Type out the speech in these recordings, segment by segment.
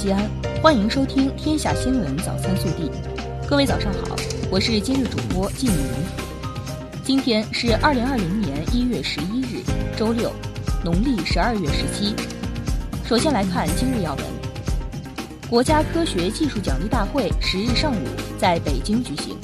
西安，欢迎收听《天下新闻早餐速递》。各位早上好，我是今日主播季明。今天是二零二零年一月十一日，周六，农历十二月十七。首先来看今日要闻：国家科学技术奖励大会十日上午在北京举行。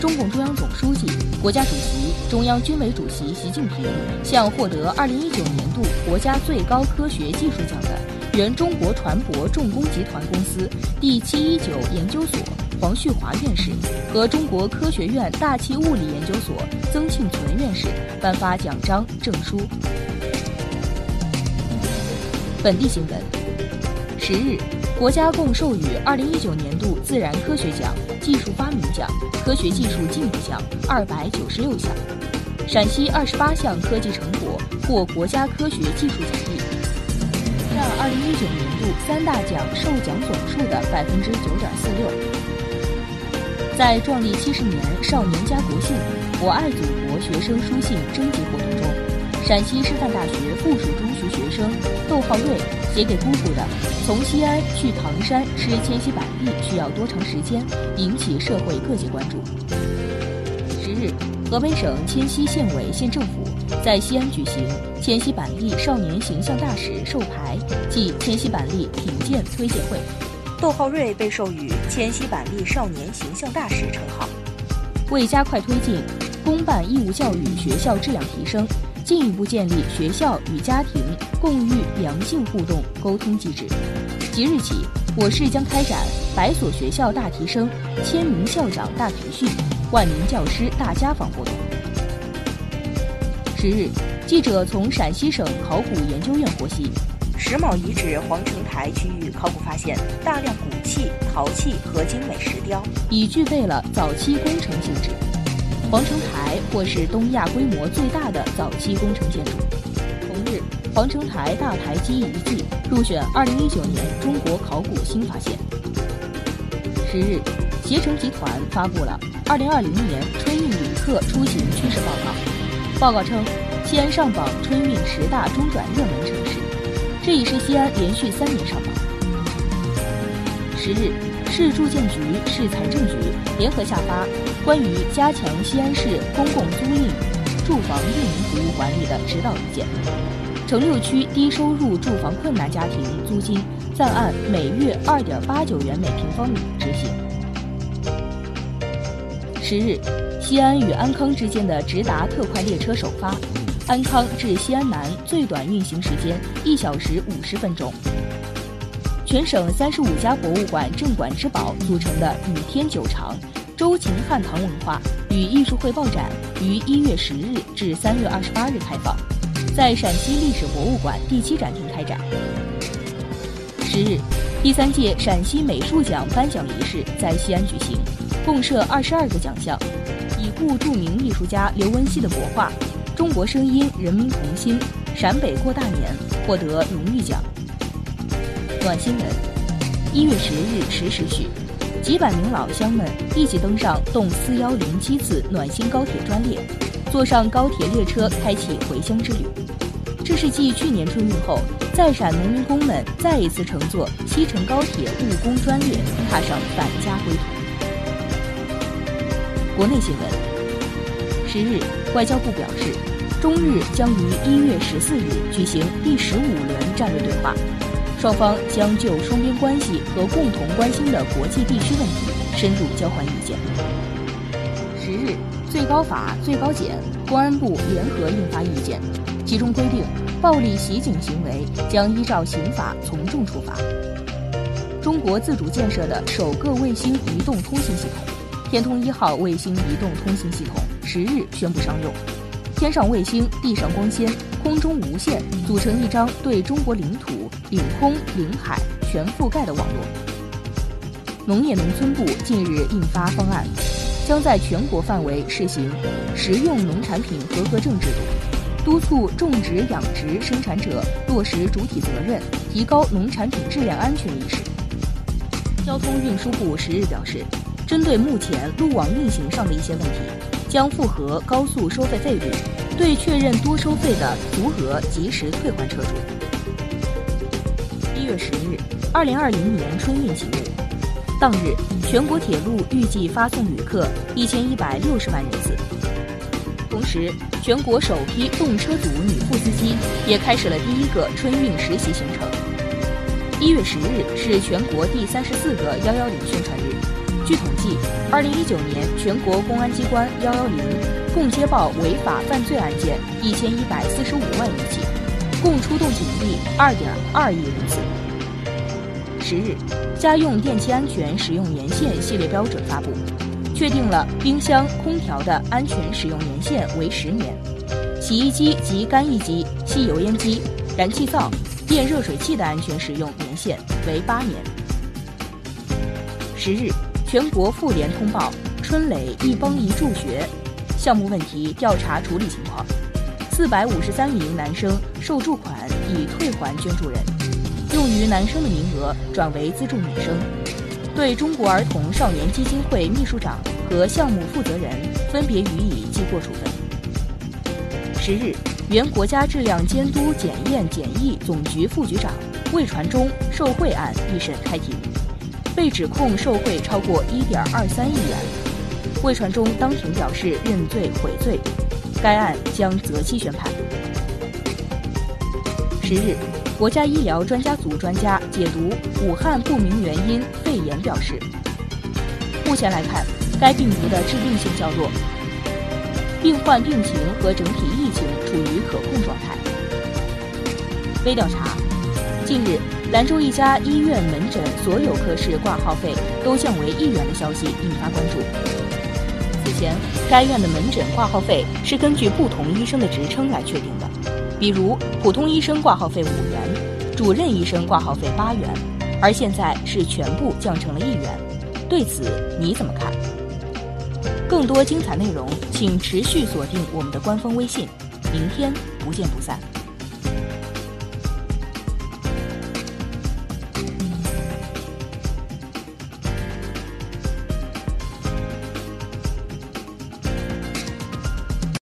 中共中央总书记、国家主席、中央军委主席习近平向获得二零一九年度国家最高科学技术奖的原中国船舶重工集团公司第七一九研究所黄旭华院士和中国科学院大气物理研究所曾庆存院士颁发奖章证书。本地新闻：十日。国家共授予二零一九年度自然科学奖、技术发明奖、科学技术进步奖二百九十六项，陕西二十八项科技成果获国家科学技术奖励，二零一九年度三大奖授奖总数的百分之九点四六。在壮丽七十年少年家国信我爱祖国学生书信征集活动中，陕西师范大学附属中学学生窦浩瑞写给姑姑的。从西安去唐山吃千禧板栗需要多长时间？引起社会各界关注。十日，河北省迁西县委县政府在西安举行千禧板栗少年形象大使授牌暨千禧板栗品鉴推介会，窦浩瑞被授予千禧板栗少年形象大使称号。为加快推进公办义务教育学校质量提升，进一步建立学校与家庭共育良性互动沟通机制。即日起，我市将开展百所学校大提升、千名校长大培训、万名教师大家访活动。十日，记者从陕西省考古研究院获悉，石峁遗址皇城台区域考古发现大量骨器、陶器和精美石雕，已具备了早期工程性质。皇城台或是东亚规模最大的早期工程建筑。同日皇城台大台基遗迹入选二零一九年中国考古新发现。十日，携程集团发布了二零二零年春运旅客出行趋势报告。报告称，西安上榜春运十大中转热门城市，这已是西安连续三年上榜。十日，市住建局、市财政局联合下发关于加强西安市公共租赁住房运营服务管理的指导意见。城六区低收入住房困难家庭租金暂按每月二点八九元每平方米执行。十日，西安与安康之间的直达特快列车首发，安康至西安南最短运行时间一小时五十分钟。全省三十五家博物馆镇馆之宝组成的“雨天久长”周秦汉唐文化与艺术汇报展于一月十日至三月二十八日开放。在陕西历史博物馆第七展厅开展。十日，第三届陕西美术奖颁奖仪式在西安举行，共设二十二个奖项，故著名艺术家刘文熙的国画《中国声音人民同心》陕北过大年获得荣誉奖。暖新闻：一月十日十时许，几百名老乡们一起登上动四幺零七次暖心高铁专列。坐上高铁列车，开启回乡之旅。这是继去年春运后，在陕农民工们再一次乘坐西成高铁务工专列，踏上返家归途。国内新闻：十日，外交部表示，中日将于一月十四日举行第十五轮战略对话，双方将就双边关系和共同关心的国际地区问题深入交换意见。十日。最高法、最高检、公安部联合印发意见，其中规定，暴力袭警行为将依照刑法从重处罚。中国自主建设的首个卫星移动通信系统“天通一号”卫星移动通信系统十日宣布商用，天上卫星、地上光纤、空中无线组成一张对中国领土、领空、领海全覆盖的网络。农业农村部近日印发方案。将在全国范围试行食用农产品合格证制度，督促种植养殖生产者落实主体责任，提高农产品质量安全意识。交通运输部十日表示，针对目前路网运行上的一些问题，将复核高速收费费率，对确认多收费的足额及时退还车主。一月十日。二零二零年春运启幕，当日全国铁路预计发送旅客一千一百六十万人次。同时，全国首批动车组女副司机也开始了第一个春运实习行程。一月十日是全国第三十四个幺幺零宣传日。据统计，二零一九年全国公安机关幺幺零共接报违法犯罪案件一千一百四十五万余起，共出动警力二点二亿人次。十日，家用电器安全使用年限系列标准发布，确定了冰箱、空调的安全使用年限为十年，洗衣机及干衣机、吸油烟机、燃气灶、电热水器的安全使用年限为八年。十日。全国妇联通报春蕾一崩一助学项目问题调查处理情况，四百五十三名男生受助款已退还捐助人，用于男生的名额转为资助女生，对中国儿童少年基金会秘书长和项目负责人分别予以记过处分。十日，原国家质量监督检验检疫总局副局长魏传忠受贿案一审开庭。被指控受贿超过一点二三亿元，魏传忠当庭表示认罪悔罪，该案将择期宣判。十日，国家医疗专家组专家解读武汉不明原因肺炎表示，目前来看，该病毒的致病性较弱，病患病情和整体疫情处于可控状态。微调查，近日。兰州一家医院门诊所有科室挂号费都降为一元的消息引发关注。此前，该院的门诊挂号费是根据不同医生的职称来确定的，比如普通医生挂号费五元，主任医生挂号费八元，而现在是全部降成了一元。对此你怎么看？更多精彩内容，请持续锁定我们的官方微信，明天不见不散。